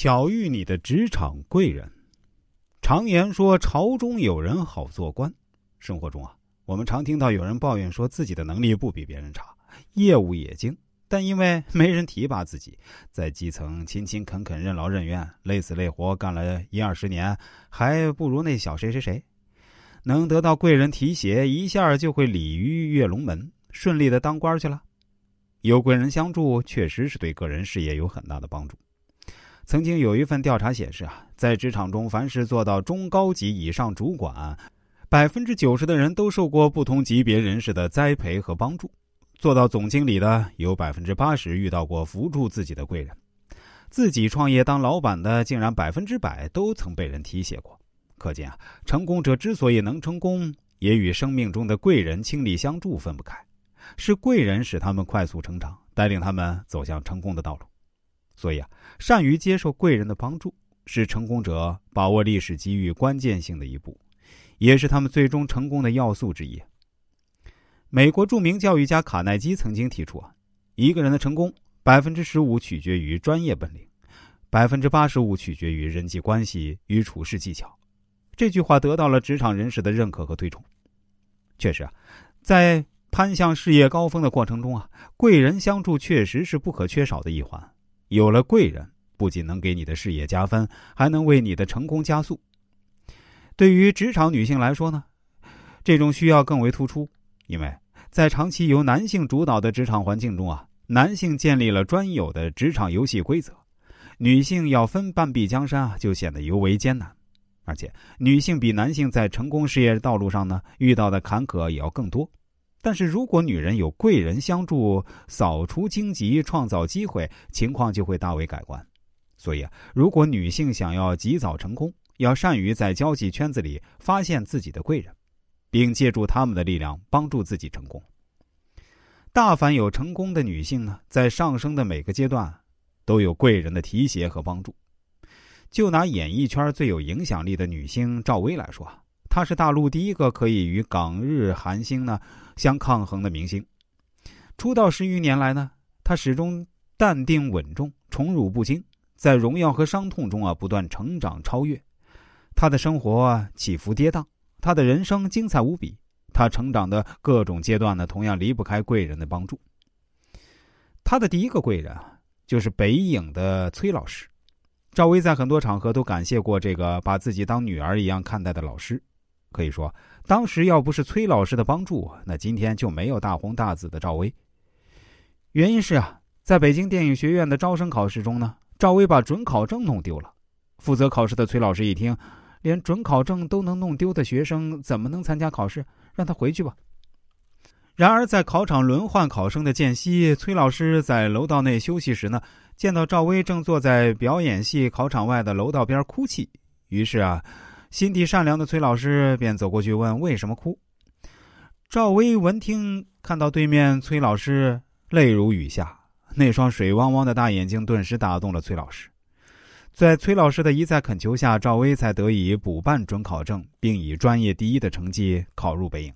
巧遇你的职场贵人。常言说，朝中有人好做官。生活中啊，我们常听到有人抱怨说自己的能力不比别人差，业务也精，但因为没人提拔自己，在基层勤勤恳恳、任劳任怨、累死累活干了一二十年，还不如那小谁谁谁。能得到贵人提携，一下就会鲤鱼跃龙门，顺利的当官去了。有贵人相助，确实是对个人事业有很大的帮助。曾经有一份调查显示啊，在职场中，凡是做到中高级以上主管，百分之九十的人都受过不同级别人士的栽培和帮助；做到总经理的，有百分之八十遇到过扶助自己的贵人；自己创业当老板的，竟然百分之百都曾被人提携过。可见啊，成功者之所以能成功，也与生命中的贵人倾力相助分不开，是贵人使他们快速成长，带领他们走向成功的道路。所以啊，善于接受贵人的帮助，是成功者把握历史机遇关键性的一步，也是他们最终成功的要素之一。美国著名教育家卡耐基曾经提出啊，一个人的成功，百分之十五取决于专业本领，百分之八十五取决于人际关系与处事技巧。这句话得到了职场人士的认可和推崇。确实啊，在攀向事业高峰的过程中啊，贵人相助确实是不可缺少的一环。有了贵人，不仅能给你的事业加分，还能为你的成功加速。对于职场女性来说呢，这种需要更为突出，因为在长期由男性主导的职场环境中啊，男性建立了专有的职场游戏规则，女性要分半壁江山啊，就显得尤为艰难。而且，女性比男性在成功事业道路上呢遇到的坎坷也要更多。但是如果女人有贵人相助，扫除荆棘，创造机会，情况就会大为改观。所以啊，如果女性想要及早成功，要善于在交际圈子里发现自己的贵人，并借助他们的力量帮助自己成功。大凡有成功的女性呢，在上升的每个阶段，都有贵人的提携和帮助。就拿演艺圈最有影响力的女星赵薇来说。他是大陆第一个可以与港日韩星呢相抗衡的明星。出道十余年来呢，他始终淡定稳重、宠辱不惊，在荣耀和伤痛中啊不断成长超越。他的生活起伏跌宕，他的人生精彩无比。他成长的各种阶段呢，同样离不开贵人的帮助。他的第一个贵人啊，就是北影的崔老师。赵薇在很多场合都感谢过这个把自己当女儿一样看待的老师。可以说，当时要不是崔老师的帮助，那今天就没有大红大紫的赵薇。原因是啊，在北京电影学院的招生考试中呢，赵薇把准考证弄丢了。负责考试的崔老师一听，连准考证都能弄丢的学生怎么能参加考试？让他回去吧。然而，在考场轮换考生的间隙，崔老师在楼道内休息时呢，见到赵薇正坐在表演系考场外的楼道边哭泣，于是啊。心地善良的崔老师便走过去问：“为什么哭？”赵薇闻听，看到对面崔老师泪如雨下，那双水汪汪的大眼睛顿时打动了崔老师。在崔老师的一再恳求下，赵薇才得以补办准考证，并以专业第一的成绩考入北影。